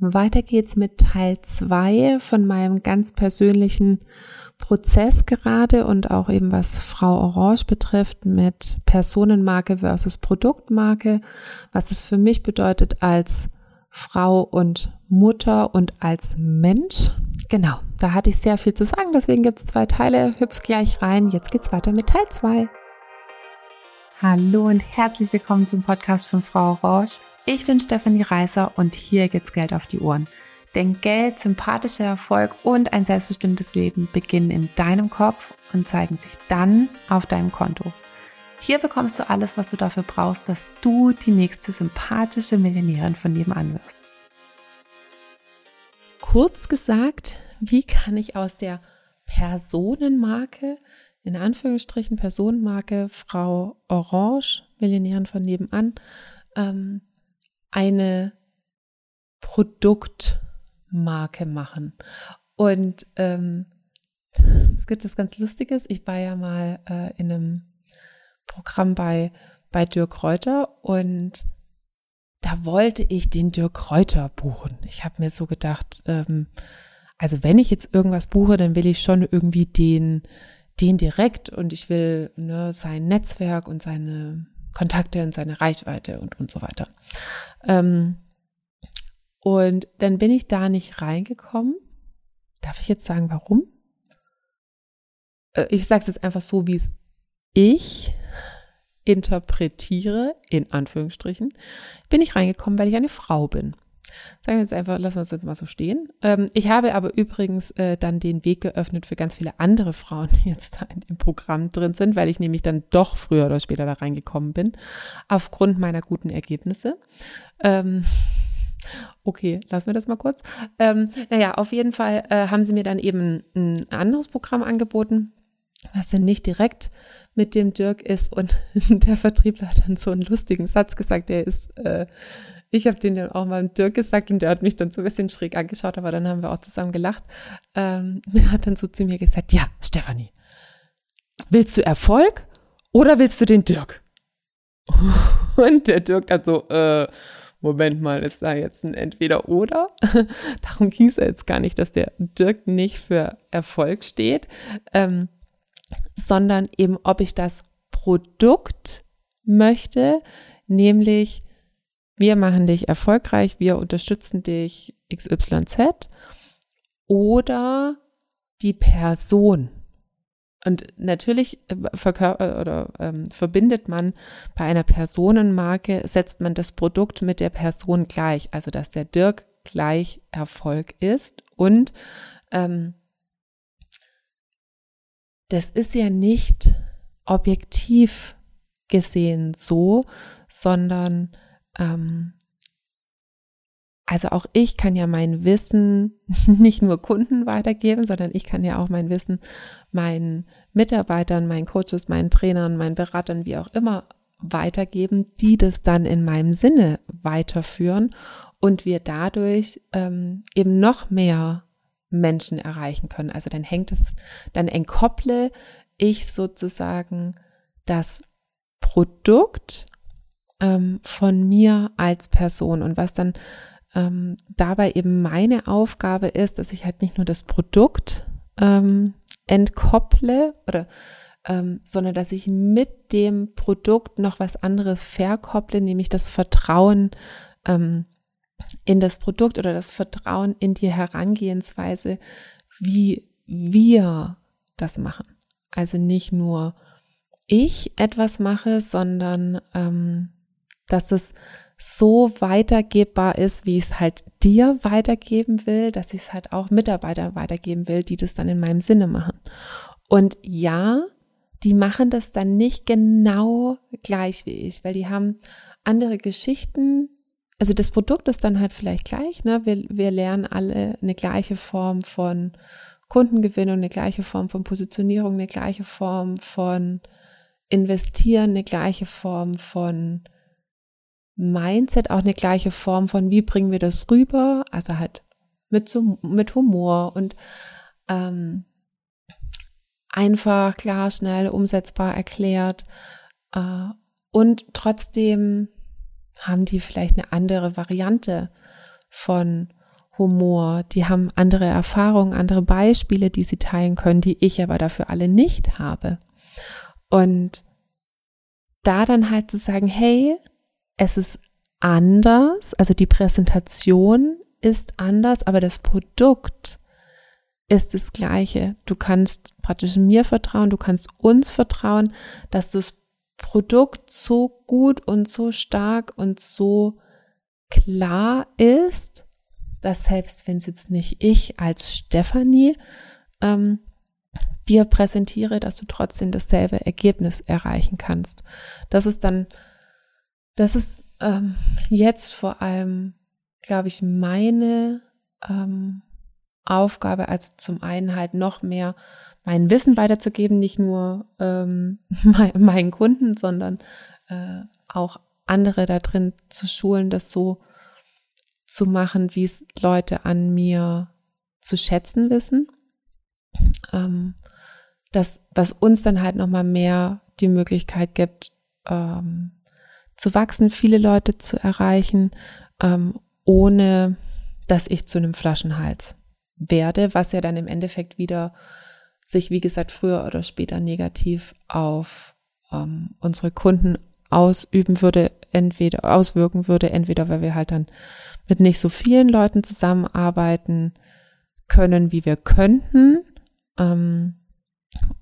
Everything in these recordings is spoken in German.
Weiter geht's mit Teil zwei von meinem ganz persönlichen Prozess gerade und auch eben was Frau Orange betrifft mit Personenmarke versus Produktmarke, was es für mich bedeutet als Frau und Mutter und als Mensch. Genau, da hatte ich sehr viel zu sagen, deswegen gibt es zwei Teile. Hüpf gleich rein. Jetzt geht's weiter mit Teil 2. Hallo und herzlich willkommen zum Podcast von Frau Orange. Ich bin Stefanie Reißer und hier geht's Geld auf die Ohren. Denn Geld, sympathischer Erfolg und ein selbstbestimmtes Leben beginnen in deinem Kopf und zeigen sich dann auf deinem Konto. Hier bekommst du alles, was du dafür brauchst, dass du die nächste sympathische Millionärin von nebenan wirst. Kurz gesagt, wie kann ich aus der Personenmarke, in Anführungsstrichen Personenmarke Frau Orange, Millionärin von nebenan, ähm, eine Produktmarke machen. Und ähm, es gibt was ganz Lustiges. Ich war ja mal äh, in einem Programm bei, bei Dirk Reuter und da wollte ich den Dirk Reuter buchen. Ich habe mir so gedacht, ähm, also wenn ich jetzt irgendwas buche, dann will ich schon irgendwie den, den direkt und ich will ne, sein Netzwerk und seine Kontakte und seine Reichweite und, und so weiter. Ähm, und dann bin ich da nicht reingekommen. Darf ich jetzt sagen, warum? Äh, ich sage es jetzt einfach so, wie es ich interpretiere, in Anführungsstrichen, bin ich reingekommen, weil ich eine Frau bin. Sagen wir jetzt einfach, lassen wir es jetzt mal so stehen. Ähm, ich habe aber übrigens äh, dann den Weg geöffnet für ganz viele andere Frauen, die jetzt da in dem Programm drin sind, weil ich nämlich dann doch früher oder später da reingekommen bin, aufgrund meiner guten Ergebnisse. Ähm, Okay, lassen wir das mal kurz. Ähm, naja, auf jeden Fall äh, haben sie mir dann eben ein anderes Programm angeboten, was dann nicht direkt mit dem Dirk ist. Und der Vertriebler hat dann so einen lustigen Satz gesagt, der ist, äh, ich habe den dann auch mal dem Dirk gesagt und der hat mich dann so ein bisschen schräg angeschaut, aber dann haben wir auch zusammen gelacht. Ähm, er hat dann so zu mir gesagt, ja, Stefanie, willst du Erfolg oder willst du den Dirk? Und der Dirk dann so, äh, Moment mal, ist da jetzt ein Entweder-Oder? Darum ging es jetzt gar nicht, dass der Dirk nicht für Erfolg steht. Ähm, sondern eben, ob ich das Produkt möchte, nämlich wir machen dich erfolgreich, wir unterstützen dich XYZ oder die Person. Und natürlich äh, verkör oder ähm, verbindet man bei einer Personenmarke, setzt man das Produkt mit der Person gleich, also dass der Dirk gleich Erfolg ist und ähm, das ist ja nicht objektiv gesehen so, sondern ähm, also auch ich kann ja mein Wissen nicht nur Kunden weitergeben, sondern ich kann ja auch mein Wissen meinen Mitarbeitern, meinen Coaches, meinen Trainern, meinen Beratern, wie auch immer weitergeben, die das dann in meinem Sinne weiterführen und wir dadurch ähm, eben noch mehr Menschen erreichen können. Also dann hängt es, dann entkopple ich sozusagen das Produkt ähm, von mir als Person und was dann ähm, dabei eben meine Aufgabe ist, dass ich halt nicht nur das Produkt ähm, entkopple oder ähm, sondern dass ich mit dem Produkt noch was anderes verkopple, nämlich das Vertrauen ähm, in das Produkt oder das Vertrauen in die Herangehensweise, wie wir das machen. Also nicht nur ich etwas mache, sondern ähm, dass es so weitergebbar ist, wie ich es halt dir weitergeben will, dass ich es halt auch Mitarbeitern weitergeben will, die das dann in meinem Sinne machen. Und ja, die machen das dann nicht genau gleich wie ich, weil die haben andere Geschichten, also das Produkt ist dann halt vielleicht gleich, ne? Wir, wir lernen alle eine gleiche Form von Kundengewinnung, eine gleiche Form von Positionierung, eine gleiche Form von Investieren, eine gleiche Form von Mindset, auch eine gleiche Form von, wie bringen wir das rüber, also halt mit, so, mit Humor und ähm, einfach, klar, schnell, umsetzbar erklärt äh, und trotzdem haben die vielleicht eine andere Variante von Humor, die haben andere Erfahrungen, andere Beispiele, die sie teilen können, die ich aber dafür alle nicht habe. Und da dann halt zu sagen, hey, es ist anders, also die Präsentation ist anders, aber das Produkt ist das gleiche. Du kannst praktisch mir vertrauen, du kannst uns vertrauen, dass das Produkt so gut und so stark und so klar ist, dass selbst wenn es jetzt nicht ich als Stefanie ähm, dir präsentiere, dass du trotzdem dasselbe Ergebnis erreichen kannst. Das ist dann, das ist ähm, jetzt vor allem, glaube ich, meine ähm, Aufgabe, also zum einen halt noch mehr mein Wissen weiterzugeben, nicht nur ähm, meinen Kunden, sondern äh, auch andere da drin zu schulen, das so zu machen, wie es Leute an mir zu schätzen wissen. Ähm, das, was uns dann halt nochmal mehr die Möglichkeit gibt, ähm, zu wachsen, viele Leute zu erreichen, ähm, ohne dass ich zu einem Flaschenhals werde, was ja dann im Endeffekt wieder sich, wie gesagt, früher oder später negativ auf ähm, unsere Kunden ausüben würde, entweder auswirken würde, entweder weil wir halt dann mit nicht so vielen Leuten zusammenarbeiten können, wie wir könnten, ähm,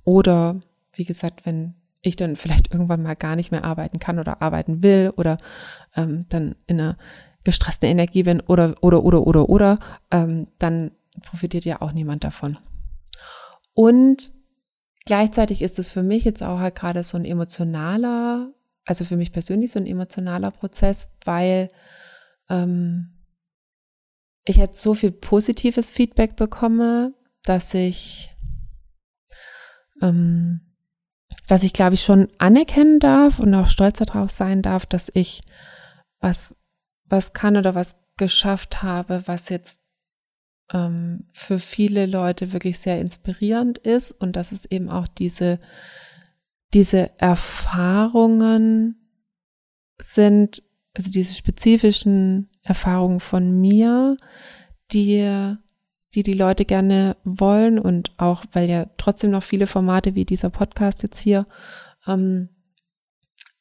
oder wie gesagt, wenn ich dann vielleicht irgendwann mal gar nicht mehr arbeiten kann oder arbeiten will oder ähm, dann in einer gestressten Energie bin oder oder oder oder oder, ähm, dann profitiert ja auch niemand davon. Und gleichzeitig ist es für mich jetzt auch halt gerade so ein emotionaler, also für mich persönlich so ein emotionaler Prozess, weil ähm, ich jetzt so viel positives Feedback bekomme, dass ich ähm, dass ich, glaube ich, schon anerkennen darf und auch stolz darauf sein darf, dass ich was, was kann oder was geschafft habe, was jetzt ähm, für viele Leute wirklich sehr inspirierend ist. Und dass es eben auch diese, diese Erfahrungen sind, also diese spezifischen Erfahrungen von mir, die die die Leute gerne wollen und auch, weil ja trotzdem noch viele Formate wie dieser Podcast jetzt hier ähm,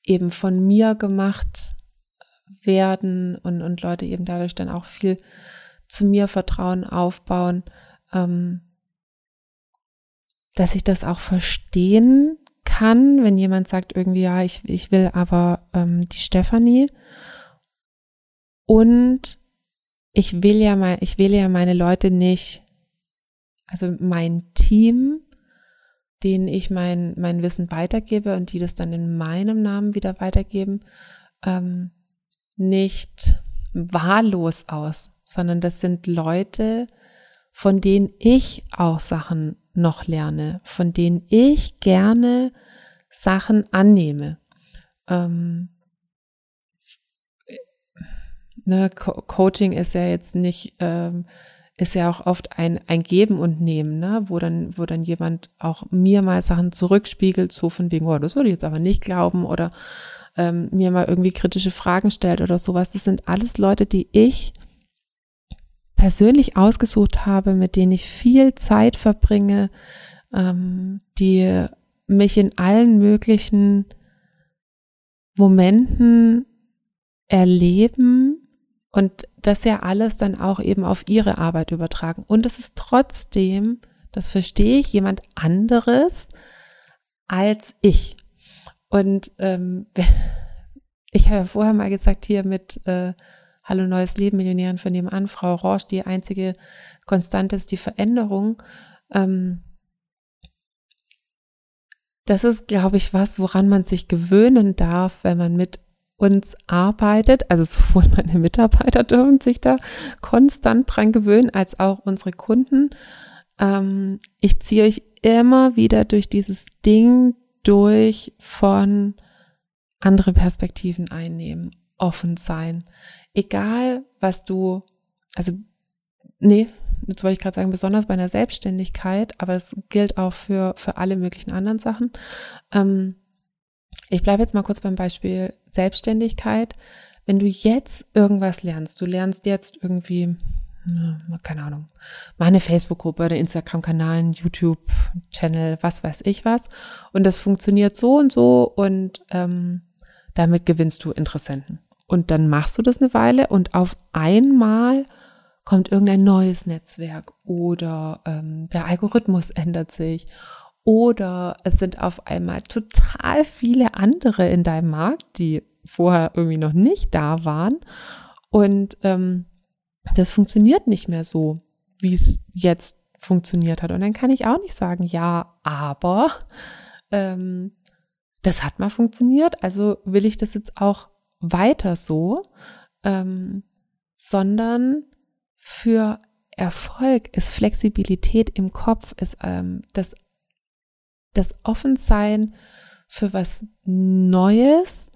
eben von mir gemacht werden und, und Leute eben dadurch dann auch viel zu mir Vertrauen aufbauen, ähm, dass ich das auch verstehen kann, wenn jemand sagt irgendwie, ja, ich, ich will aber ähm, die Stefanie. Und ich will ja mal, ich will ja meine Leute nicht, also mein Team, denen ich mein, mein Wissen weitergebe und die das dann in meinem Namen wieder weitergeben, ähm, nicht wahllos aus, sondern das sind Leute, von denen ich auch Sachen noch lerne, von denen ich gerne Sachen annehme. Ähm, ne, Co Coaching ist ja jetzt nicht, ähm, ist ja auch oft ein, ein Geben und Nehmen, ne, wo dann, wo dann jemand auch mir mal Sachen zurückspiegelt, so von wegen, oh, das würde ich jetzt aber nicht glauben oder ähm, mir mal irgendwie kritische Fragen stellt oder sowas. Das sind alles Leute, die ich persönlich ausgesucht habe, mit denen ich viel Zeit verbringe, ähm, die mich in allen möglichen Momenten erleben und das ja alles dann auch eben auf ihre Arbeit übertragen. Und es ist trotzdem, das verstehe ich, jemand anderes als ich. Und ähm, ich habe ja vorher mal gesagt, hier mit äh, Hallo Neues Leben, Millionären von nebenan, Frau Rorsch, die einzige Konstante ist die Veränderung. Ähm, das ist, glaube ich, was, woran man sich gewöhnen darf, wenn man mit uns arbeitet, also sowohl meine Mitarbeiter dürfen sich da konstant dran gewöhnen, als auch unsere Kunden. Ähm, ich ziehe euch immer wieder durch dieses Ding durch von andere Perspektiven einnehmen, offen sein. Egal, was du, also, nee, jetzt wollte ich gerade sagen, besonders bei einer Selbstständigkeit, aber es gilt auch für, für alle möglichen anderen Sachen. Ähm, ich bleibe jetzt mal kurz beim Beispiel Selbstständigkeit. Wenn du jetzt irgendwas lernst, du lernst jetzt irgendwie keine Ahnung, mach eine Facebook-Gruppe, einen Instagram-Kanal, YouTube-Channel, was weiß ich was. Und das funktioniert so und so und ähm, damit gewinnst du Interessenten. Und dann machst du das eine Weile und auf einmal kommt irgendein neues Netzwerk oder ähm, der Algorithmus ändert sich oder es sind auf einmal total viele andere in deinem Markt, die vorher irgendwie noch nicht da waren. Und ähm, das funktioniert nicht mehr so, wie es jetzt funktioniert hat. Und dann kann ich auch nicht sagen, ja, aber ähm, das hat mal funktioniert, also will ich das jetzt auch weiter so, ähm, sondern für Erfolg ist Flexibilität im Kopf, ist ähm, das, das Offensein für was Neues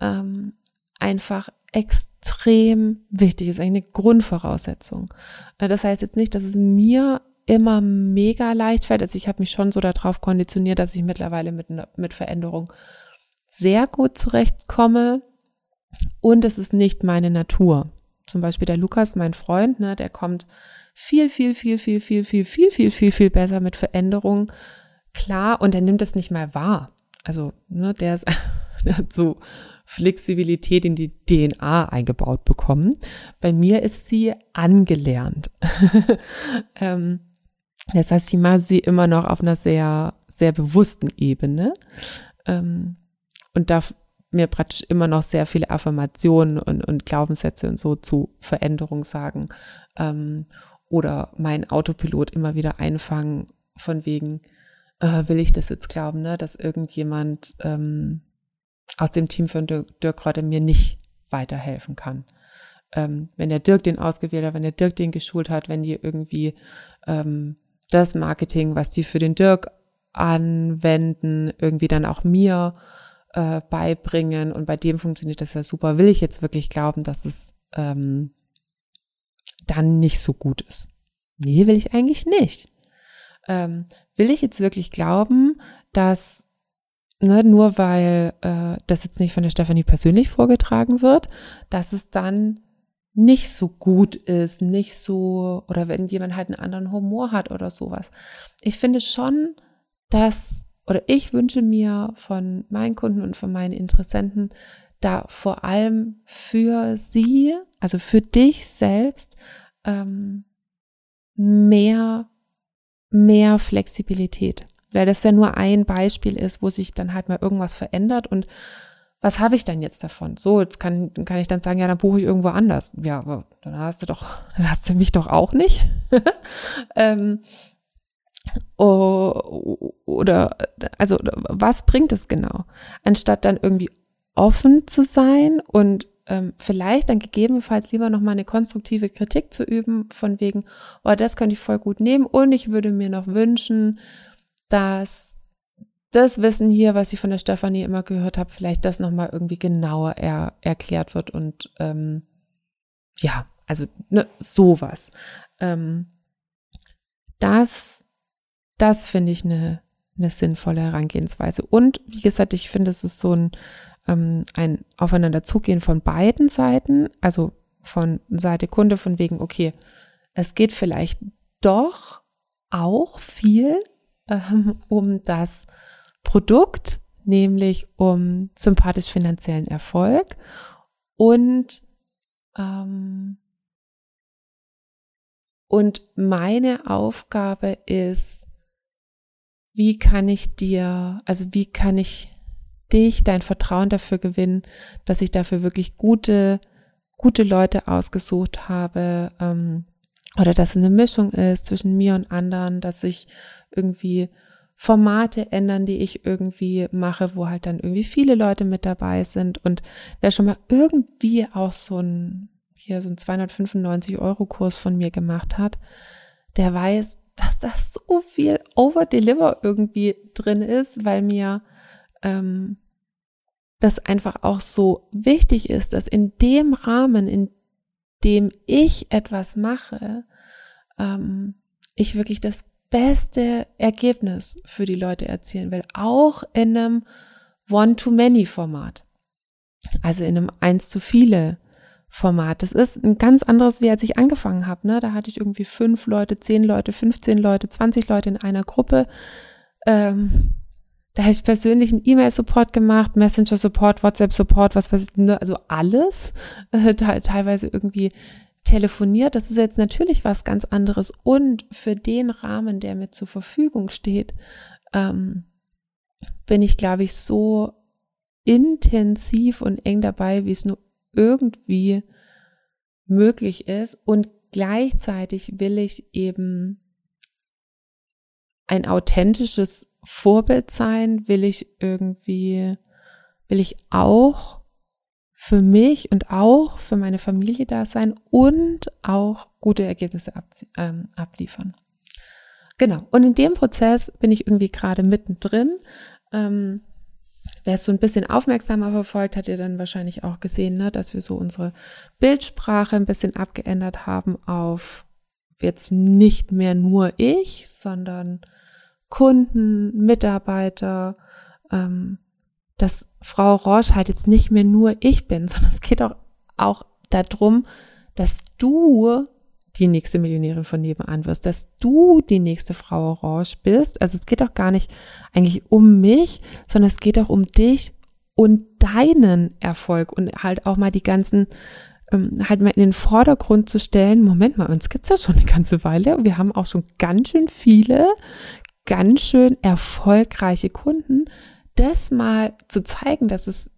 ähm, einfach extrem wichtig ist, eine Grundvoraussetzung. Äh, das heißt jetzt nicht, dass es mir immer mega leicht fällt. Also ich habe mich schon so darauf konditioniert, dass ich mittlerweile mit, mit Veränderung sehr gut zurechtkomme. Und es ist nicht meine Natur. Zum Beispiel der Lukas, mein Freund, ne, der kommt viel, viel, viel, viel, viel, viel, viel, viel, viel, viel besser mit Veränderungen klar und er nimmt es nicht mal wahr. Also, ne, der, ist, der hat so Flexibilität in die DNA eingebaut bekommen. Bei mir ist sie angelernt. ähm, das heißt, ich mache sie immer noch auf einer sehr, sehr bewussten Ebene ähm, und darf mir praktisch immer noch sehr viele Affirmationen und, und Glaubenssätze und so zu Veränderung sagen ähm, oder mein Autopilot immer wieder einfangen von wegen, äh, will ich das jetzt glauben, ne, dass irgendjemand ähm, aus dem Team von Dirk, Dirk Rotte mir nicht weiterhelfen kann. Ähm, wenn der Dirk den ausgewählt hat, wenn der Dirk den geschult hat, wenn die irgendwie ähm, das Marketing, was die für den Dirk anwenden, irgendwie dann auch mir äh, beibringen und bei dem funktioniert das ja super. Will ich jetzt wirklich glauben, dass es ähm, dann nicht so gut ist? Nee, will ich eigentlich nicht. Ähm, will ich jetzt wirklich glauben, dass ne, nur weil äh, das jetzt nicht von der Stefanie persönlich vorgetragen wird, dass es dann nicht so gut ist, nicht so, oder wenn jemand halt einen anderen Humor hat oder sowas. Ich finde schon, dass, oder ich wünsche mir von meinen Kunden und von meinen Interessenten, da vor allem für sie, also für dich selbst, ähm, mehr, mehr Flexibilität. Weil das ja nur ein Beispiel ist, wo sich dann halt mal irgendwas verändert und was habe ich dann jetzt davon? So, jetzt kann, kann ich dann sagen, ja, dann buche ich irgendwo anders. Ja, aber dann hast du doch, dann hast du mich doch auch nicht. ähm, oder, also, was bringt es genau? Anstatt dann irgendwie offen zu sein und ähm, vielleicht dann gegebenenfalls lieber nochmal eine konstruktive Kritik zu üben, von wegen, oh, das könnte ich voll gut nehmen und ich würde mir noch wünschen, dass das Wissen hier, was ich von der Stefanie immer gehört habe, vielleicht das nochmal irgendwie genauer er, erklärt wird und ähm, ja, also ne, sowas. Ähm, das, das finde ich eine, eine sinnvolle Herangehensweise. Und wie gesagt, ich finde, es ist so ein, ähm, ein Aufeinanderzugehen von beiden Seiten, also von Seite Kunde, von wegen, okay, es geht vielleicht doch auch viel ähm, um das Produkt, nämlich um sympathisch finanziellen Erfolg und ähm, und meine Aufgabe ist, wie kann ich dir, also wie kann ich dich, dein Vertrauen dafür gewinnen, dass ich dafür wirklich gute, gute Leute ausgesucht habe, ähm, oder dass es eine Mischung ist zwischen mir und anderen, dass ich irgendwie Formate ändern, die ich irgendwie mache, wo halt dann irgendwie viele Leute mit dabei sind. Und wer schon mal irgendwie auch so ein, hier so ein 295 Euro Kurs von mir gemacht hat, der weiß, dass das so viel Over-Deliver irgendwie drin ist, weil mir ähm, das einfach auch so wichtig ist, dass in dem Rahmen, in dem ich etwas mache, ähm, ich wirklich das beste Ergebnis für die Leute erzielen will, auch in einem One-to-Many-Format, also in einem Eins-zu-viele Format. Das ist ein ganz anderes, wie als ich angefangen habe. Ne? Da hatte ich irgendwie fünf Leute, zehn Leute, 15 Leute, 20 Leute in einer Gruppe. Ähm, da habe ich persönlichen E-Mail-Support gemacht, Messenger-Support, WhatsApp-Support, was weiß ich, ne? also alles. Äh, teilweise irgendwie telefoniert. Das ist jetzt natürlich was ganz anderes. Und für den Rahmen, der mir zur Verfügung steht, ähm, bin ich, glaube ich, so intensiv und eng dabei, wie es nur irgendwie möglich ist. Und gleichzeitig will ich eben ein authentisches Vorbild sein, will ich irgendwie, will ich auch für mich und auch für meine Familie da sein und auch gute Ergebnisse ähm, abliefern. Genau. Und in dem Prozess bin ich irgendwie gerade mittendrin. Ähm, Wer es so ein bisschen aufmerksamer verfolgt, hat ihr dann wahrscheinlich auch gesehen, ne, dass wir so unsere Bildsprache ein bisschen abgeändert haben auf jetzt nicht mehr nur ich, sondern Kunden, Mitarbeiter, ähm, dass Frau Roche halt jetzt nicht mehr nur ich bin, sondern es geht auch, auch darum, dass du die nächste Millionärin von nebenan wirst, dass du die nächste Frau Orange bist. Also es geht auch gar nicht eigentlich um mich, sondern es geht auch um dich und deinen Erfolg und halt auch mal die ganzen ähm, halt mal in den Vordergrund zu stellen, Moment mal, uns gibt's ja schon eine ganze Weile und wir haben auch schon ganz schön viele, ganz schön erfolgreiche Kunden, das mal zu zeigen, dass es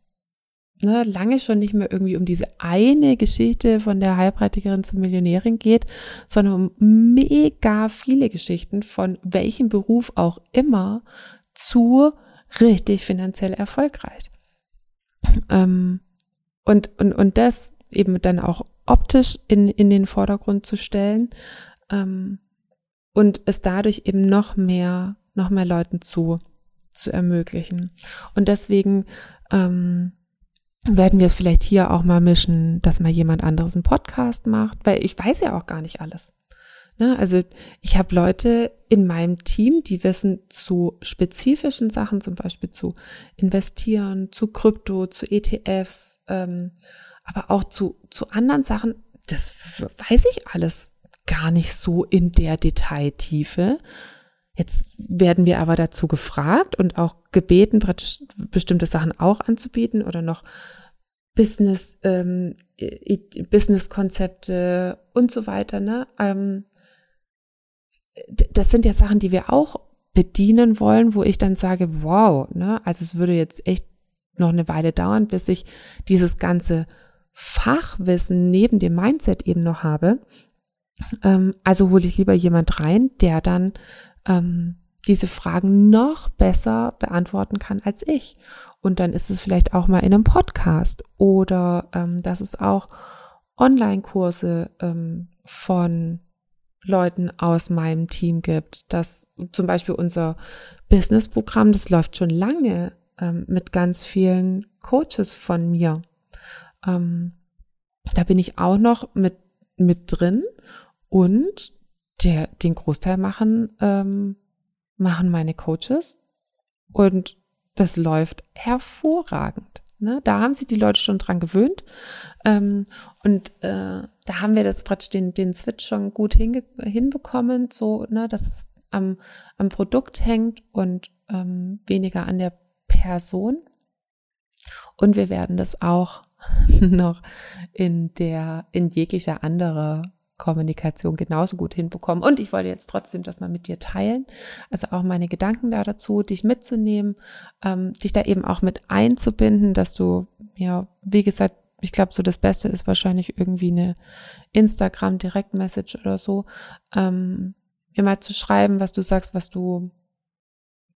ne, lange schon nicht mehr irgendwie um diese eine Geschichte von der Heilpraktikerin zur Millionärin geht, sondern um mega viele Geschichten von welchem Beruf auch immer zu richtig finanziell erfolgreich. Ähm, und, und, und das eben dann auch optisch in, in den Vordergrund zu stellen ähm, und es dadurch eben noch mehr, noch mehr Leuten zu, zu ermöglichen. Und deswegen ähm, werden wir es vielleicht hier auch mal mischen, dass mal jemand anderes einen Podcast macht, weil ich weiß ja auch gar nicht alles. Ne? Also ich habe Leute in meinem Team, die wissen zu spezifischen Sachen, zum Beispiel zu investieren, zu Krypto, zu ETFs, ähm, aber auch zu, zu anderen Sachen, das weiß ich alles gar nicht so in der Detailtiefe. Jetzt werden wir aber dazu gefragt und auch gebeten, bestimmte Sachen auch anzubieten oder noch Business, ähm, Business-Konzepte und so weiter. Ne? Ähm, das sind ja Sachen, die wir auch bedienen wollen, wo ich dann sage, wow, ne? also es würde jetzt echt noch eine Weile dauern, bis ich dieses ganze Fachwissen neben dem Mindset eben noch habe. Ähm, also hole ich lieber jemand rein, der dann ähm, diese Fragen noch besser beantworten kann als ich. Und dann ist es vielleicht auch mal in einem Podcast oder ähm, dass es auch Online-Kurse ähm, von Leuten aus meinem Team gibt. dass zum Beispiel unser Business-Programm, das läuft schon lange ähm, mit ganz vielen Coaches von mir. Ähm, da bin ich auch noch mit, mit drin und der, den Großteil machen, ähm, machen meine Coaches und das läuft hervorragend. Ne? Da haben sich die Leute schon dran gewöhnt ähm, und äh, da haben wir das praktisch den, den Switch schon gut hinbekommen, so ne, dass es am, am Produkt hängt und ähm, weniger an der Person. Und wir werden das auch noch in der in jeglicher anderer Kommunikation genauso gut hinbekommen. Und ich wollte jetzt trotzdem das mal mit dir teilen. Also auch meine Gedanken da dazu, dich mitzunehmen, ähm, dich da eben auch mit einzubinden, dass du, ja, wie gesagt, ich glaube, so das Beste ist wahrscheinlich irgendwie eine Instagram Direct Message oder so, ähm, mir mal zu schreiben, was du sagst, was du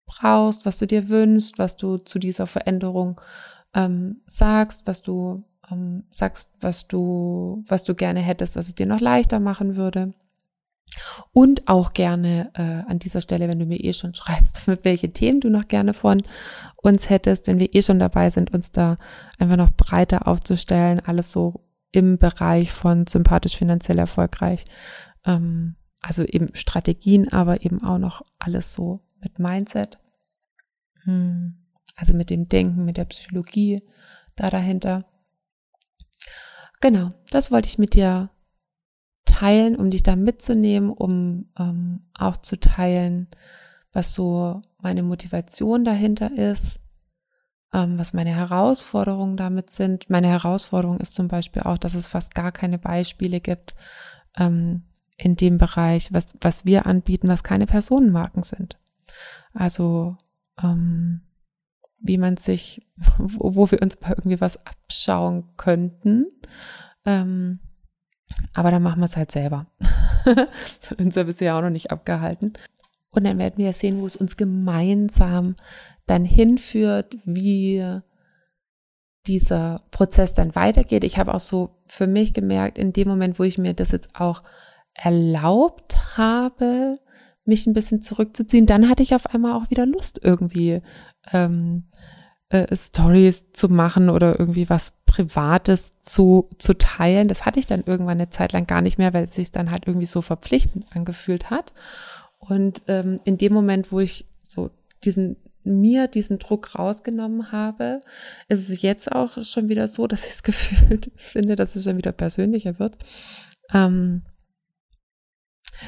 brauchst, was du dir wünschst, was du zu dieser Veränderung ähm, sagst, was du ähm, sagst, was du, was du gerne hättest, was es dir noch leichter machen würde. Und auch gerne äh, an dieser Stelle, wenn du mir eh schon schreibst, welche Themen du noch gerne von uns hättest, wenn wir eh schon dabei sind, uns da einfach noch breiter aufzustellen, alles so im Bereich von sympathisch finanziell erfolgreich. Ähm, also eben Strategien, aber eben auch noch alles so mit Mindset. Hm. Also mit dem Denken, mit der Psychologie da dahinter. Genau, das wollte ich mit dir teilen, um dich da mitzunehmen, um ähm, auch zu teilen, was so meine Motivation dahinter ist, ähm, was meine Herausforderungen damit sind. Meine Herausforderung ist zum Beispiel auch, dass es fast gar keine Beispiele gibt ähm, in dem Bereich, was, was wir anbieten, was keine Personenmarken sind. Also ähm, wie man sich, wo, wo wir uns irgendwie was abschauen könnten. Ähm, aber dann machen wir es halt selber. das hat uns ja bisher auch noch nicht abgehalten. Und dann werden wir sehen, wo es uns gemeinsam dann hinführt, wie dieser Prozess dann weitergeht. Ich habe auch so für mich gemerkt, in dem Moment, wo ich mir das jetzt auch erlaubt habe, mich ein bisschen zurückzuziehen, dann hatte ich auf einmal auch wieder Lust, irgendwie ähm, äh, Stories zu machen oder irgendwie was Privates zu, zu teilen. Das hatte ich dann irgendwann eine Zeit lang gar nicht mehr, weil es sich dann halt irgendwie so verpflichtend angefühlt hat. Und ähm, in dem Moment, wo ich so diesen mir diesen Druck rausgenommen habe, ist es jetzt auch schon wieder so, dass ich es gefühlt finde, dass es schon wieder persönlicher wird. Ähm,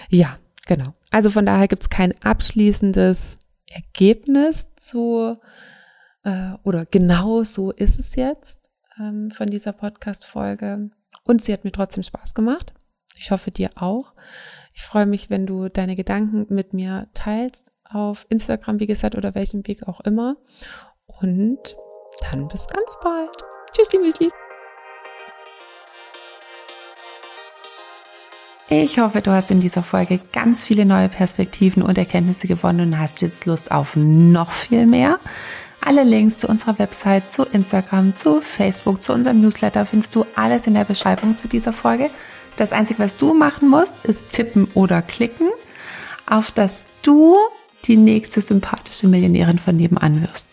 ja, genau. Also von daher gibt es kein abschließendes Ergebnis zu äh, oder genau so ist es jetzt ähm, von dieser Podcast-Folge. Und sie hat mir trotzdem Spaß gemacht. Ich hoffe dir auch. Ich freue mich, wenn du deine Gedanken mit mir teilst auf Instagram, wie gesagt, oder welchem Weg auch immer. Und dann bis ganz bald. Tschüss, die Müsli. Ich hoffe, du hast in dieser Folge ganz viele neue Perspektiven und Erkenntnisse gewonnen und hast jetzt Lust auf noch viel mehr. Alle Links zu unserer Website, zu Instagram, zu Facebook, zu unserem Newsletter findest du alles in der Beschreibung zu dieser Folge. Das Einzige, was du machen musst, ist tippen oder klicken, auf dass du die nächste sympathische Millionärin von nebenan wirst.